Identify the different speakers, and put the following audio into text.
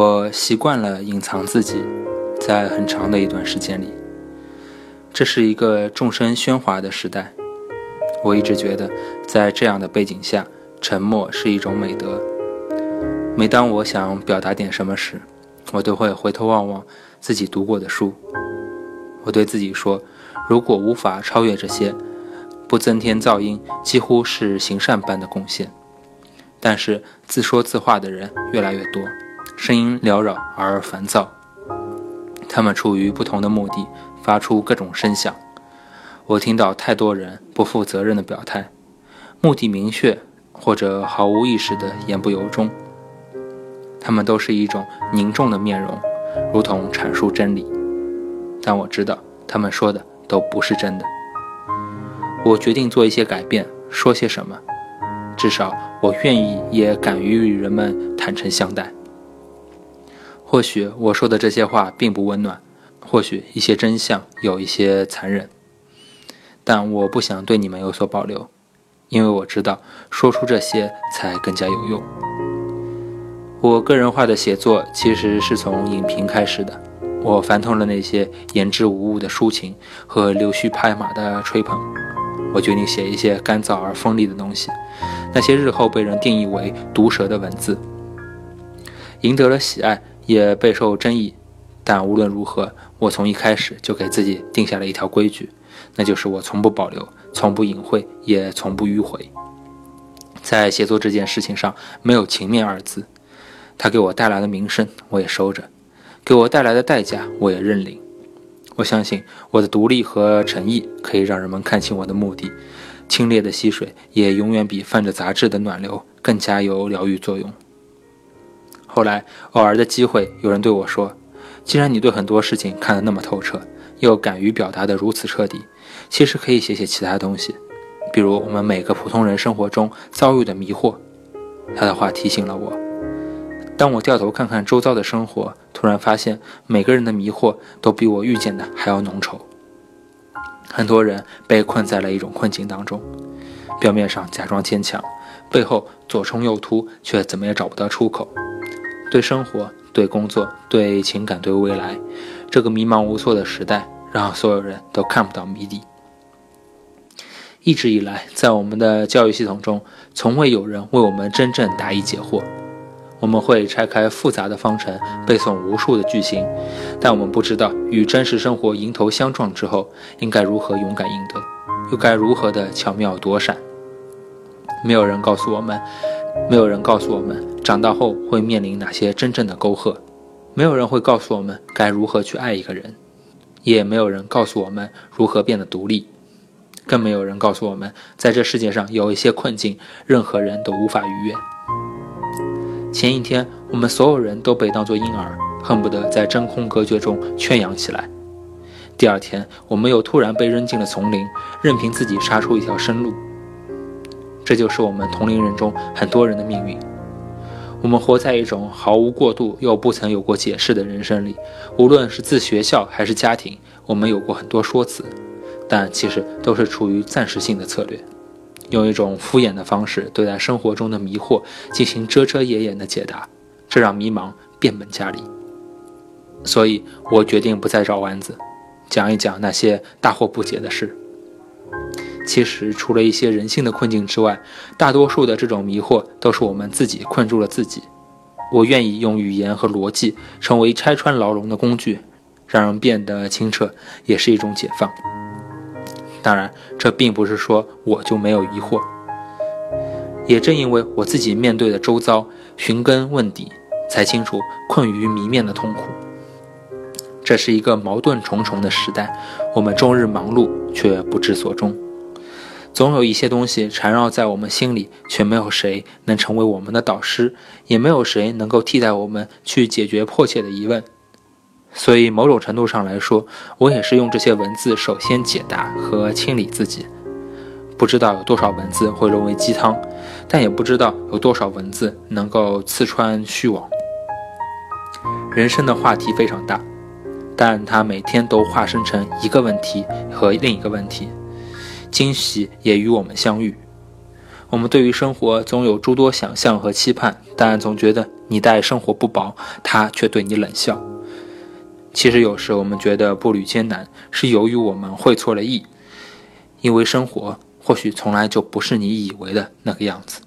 Speaker 1: 我习惯了隐藏自己，在很长的一段时间里，这是一个众声喧哗的时代。我一直觉得，在这样的背景下，沉默是一种美德。每当我想表达点什么时，我都会回头望望自己读过的书。我对自己说，如果无法超越这些，不增添噪音，几乎是行善般的贡献。但是自说自话的人越来越多。声音缭绕而烦躁，他们出于不同的目的发出各种声响。我听到太多人不负责任的表态，目的明确或者毫无意识的言不由衷。他们都是一种凝重的面容，如同阐述真理。但我知道他们说的都不是真的。我决定做一些改变，说些什么，至少我愿意也敢于与人们坦诚相待。或许我说的这些话并不温暖，或许一些真相有一些残忍，但我不想对你们有所保留，因为我知道说出这些才更加有用。我个人化的写作其实是从影评开始的，我烦透了那些言之无物的抒情和溜须拍马的吹捧，我决定写一些干燥而锋利的东西，那些日后被人定义为毒舌的文字，赢得了喜爱。也备受争议，但无论如何，我从一开始就给自己定下了一条规矩，那就是我从不保留，从不隐晦，也从不迂回。在写作这件事情上，没有情面二字。它给我带来的名声，我也收着；给我带来的代价，我也认领。我相信我的独立和诚意可以让人们看清我的目的。清冽的溪水也永远比泛着杂质的暖流更加有疗愈作用。后来，偶尔的机会，有人对我说：“既然你对很多事情看得那么透彻，又敢于表达得如此彻底，其实可以写写其他东西，比如我们每个普通人生活中遭遇的迷惑。”他的话提醒了我。当我掉头看看周遭的生活，突然发现每个人的迷惑都比我遇见的还要浓稠。很多人被困在了一种困境当中，表面上假装坚强，背后左冲右突，却怎么也找不到出口。对生活、对工作、对情感、对未来，这个迷茫无措的时代，让所有人都看不到谜底。一直以来，在我们的教育系统中，从未有人为我们真正答疑解惑。我们会拆开复杂的方程，背诵无数的句型，但我们不知道与真实生活迎头相撞之后，应该如何勇敢应对，又该如何的巧妙躲闪。没有人告诉我们。没有人告诉我们长大后会面临哪些真正的沟壑，没有人会告诉我们该如何去爱一个人，也没有人告诉我们如何变得独立，更没有人告诉我们，在这世界上有一些困境，任何人都无法逾越。前一天，我们所有人都被当作婴儿，恨不得在真空隔绝中圈养起来；第二天，我们又突然被扔进了丛林，任凭自己杀出一条生路。这就是我们同龄人中很多人的命运。我们活在一种毫无过渡又不曾有过解释的人生里。无论是自学校还是家庭，我们有过很多说辞，但其实都是处于暂时性的策略，用一种敷衍的方式对待生活中的迷惑，进行遮遮掩掩的解答，这让迷茫变本加厉。所以我决定不再绕弯子，讲一讲那些大惑不解的事。其实，除了一些人性的困境之外，大多数的这种迷惑都是我们自己困住了自己。我愿意用语言和逻辑成为拆穿牢笼的工具，让人变得清澈，也是一种解放。当然，这并不是说我就没有疑惑。也正因为我自己面对的周遭，寻根问底，才清楚困于迷面的痛苦。这是一个矛盾重重的时代，我们终日忙碌，却不知所终。总有一些东西缠绕在我们心里，却没有谁能成为我们的导师，也没有谁能够替代我们去解决迫切的疑问。所以，某种程度上来说，我也是用这些文字首先解答和清理自己。不知道有多少文字会沦为鸡汤，但也不知道有多少文字能够刺穿虚妄。人生的话题非常大，但它每天都化身成一个问题和另一个问题。惊喜也与我们相遇。我们对于生活总有诸多想象和期盼，但总觉得你待生活不薄，他却对你冷笑。其实有时我们觉得步履艰难，是由于我们会错了意，因为生活或许从来就不是你以为的那个样子。